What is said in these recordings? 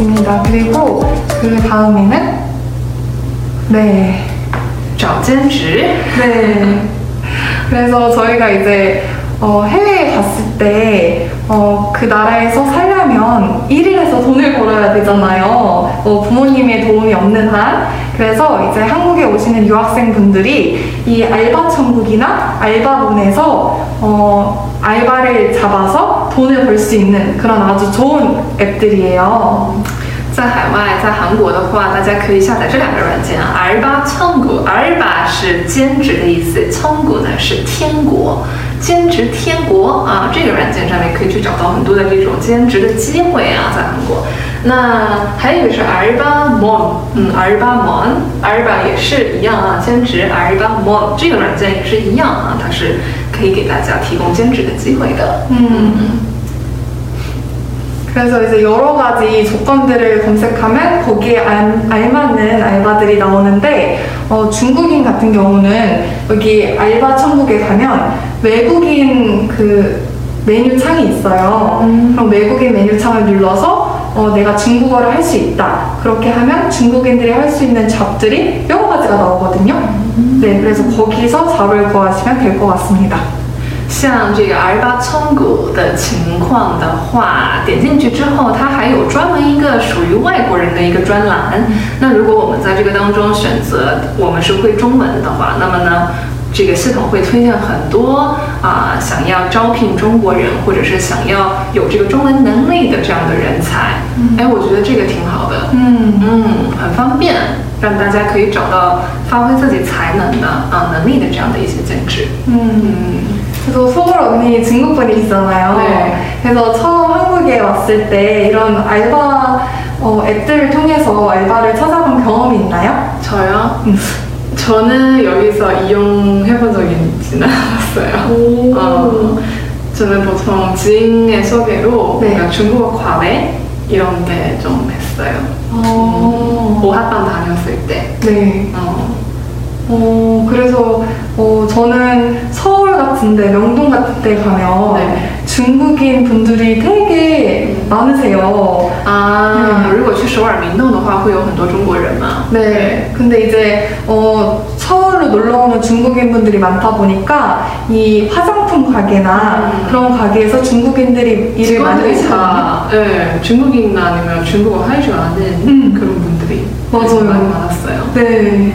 있습니다. 그리고 그 다음에는 네, 找兼职。 네. 그래서 저희가 이제 어, 해외에 갔을 때, 어, 그 나라에서 살려면 일일해서 돈을 벌어야 되잖아요. 어, 부모님의 도움이 없는 한. 그래서 이제 한국에 오시는 유학생분들이 이 알바 천국이나 알바문에서 어, 알바를 잡아서 돈을 벌 수 있는 그런 아주 좋은 앱들이에요. 在海外，在韩国的话，大家可以下载这两个软件啊。尔巴청구，尔巴是兼职的意思，청구呢是天国， 兼职天国啊。这个软件上面可以去找到很多的这种兼职的机会啊，在韩国。那还有一个是尔巴몬，嗯，尔巴몬，尔巴也是一样啊，兼职尔巴몬这个软件也是一样啊，它是可以给大家提供兼职的机会的。 음. 그래서 이제 여러 가지 조건들을 검색하면 거기에 알, 알맞는 알바들이 나오는데 어, 중국인 같은 경우는 여기 알바 천국에 가면 외국인 그 메뉴 창이 있어요. 그럼 외국인 메뉴 창을 눌러서 어, 내가 중국어를 할 수 있다. 그렇게 하면 중국인들이 할 수 있는 잡들이 여러 가지가 나오거든요. 네, 그래서 거기서 잡을 구하시면 될 것 같습니다. 像这个阿尔巴葱骨的情况的话，点进去之后，它还有专门一个属于外国人的一个专栏。那如果我们在这个当中选择我们是会中文的话，那么呢，这个系统会推荐很多啊、想要招聘中国人或者是想要有这个中文能力的这样的人才。哎，我觉得这个挺好的。 음. 嗯，很方便，让大家可以找到发挥自己才能的啊、能力的这样的一些兼职。 음. 그래서 소울 언니 중국 분이시잖아요. 네. 그래서 처음 한국에 왔을 때 이런 알바 어, 앱들을 통해서 알바를 찾아본 경험이 있나요? 저요? 음. 저는 여기서 이용해본 적이 있지는 않았어요. 오. 어, 저는 보통 지인의 소개로 네. 뭔가 중국어 과외 이런 데 좀 했어요. 어, 오학반 다녔을 때. 네. 어, 어, 그래서 어, 저는 서울 같은데 명동 같은 데 가면 네. 중국인 분들이 되게 많으세요. 啊， 음. 如果去首尔明洞的话，会有很多中国人嘛？ 네. 근데 이제 어, 서울로 놀러 오는 중국인 분들이 많다 보니까 이 화장품 가게나 음. 그런 가게에서 중국인들이 일을 많이 직원들이 하시거든요. 다 네, 중국인 아니면 중국어 할 줄 아는 음. 그런 분들이 맞아요. 많이 많았어요. 네.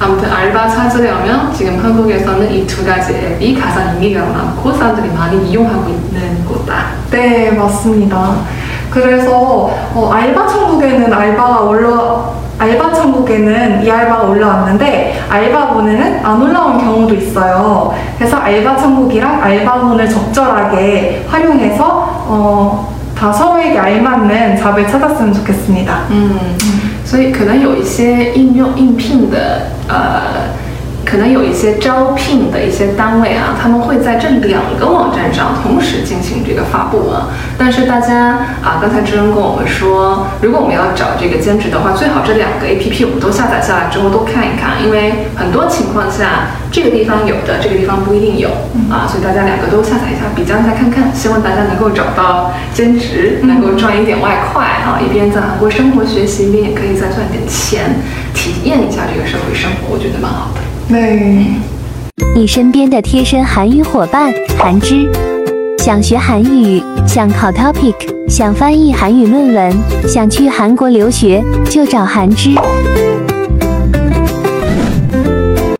아무튼 알바 찾으려 면 지금 한국에서는 이 두 가지 앱이 가장 인기가 많고 사람들이 많이 이용하고 있는 곳다. 네, 맞습니다. 그래서 어, 알바 천국에는 알바가 올라 알바 천국에는 이 알바가 올라왔는데 알바문에는 안 올라온 경우도 있어요. 그래서 알바 천국이랑 알바문을 적절하게 활용해서 어, 다 서로에게 알맞는 잡을 찾았으면 좋겠습니다. 嗯，所以可能有一些应用应聘的呃，可能有一些招聘的一些单位啊，他们会在这两个网站上同时进行这个发布啊。但是大家啊，刚才知恩跟我们说，如果我们要找这个兼职的话，最好这两个 A P P 我们都下载下来之后都看一看，因为很多情况下这个地方有的，这个地方不一定有啊，所以大家两个都下载一下，比较一下看看，希望大家能够找到兼职，能够赚一点外快啊，一边在韩国生活学习，一边也可以再赚点钱，体验一下这个生活会生活，我觉得蛮好的。那.你身边的贴身韩语伙伴韩之，想学韩语，想考 topic，想翻译韩语论文，想去韩国留学，就找韩之。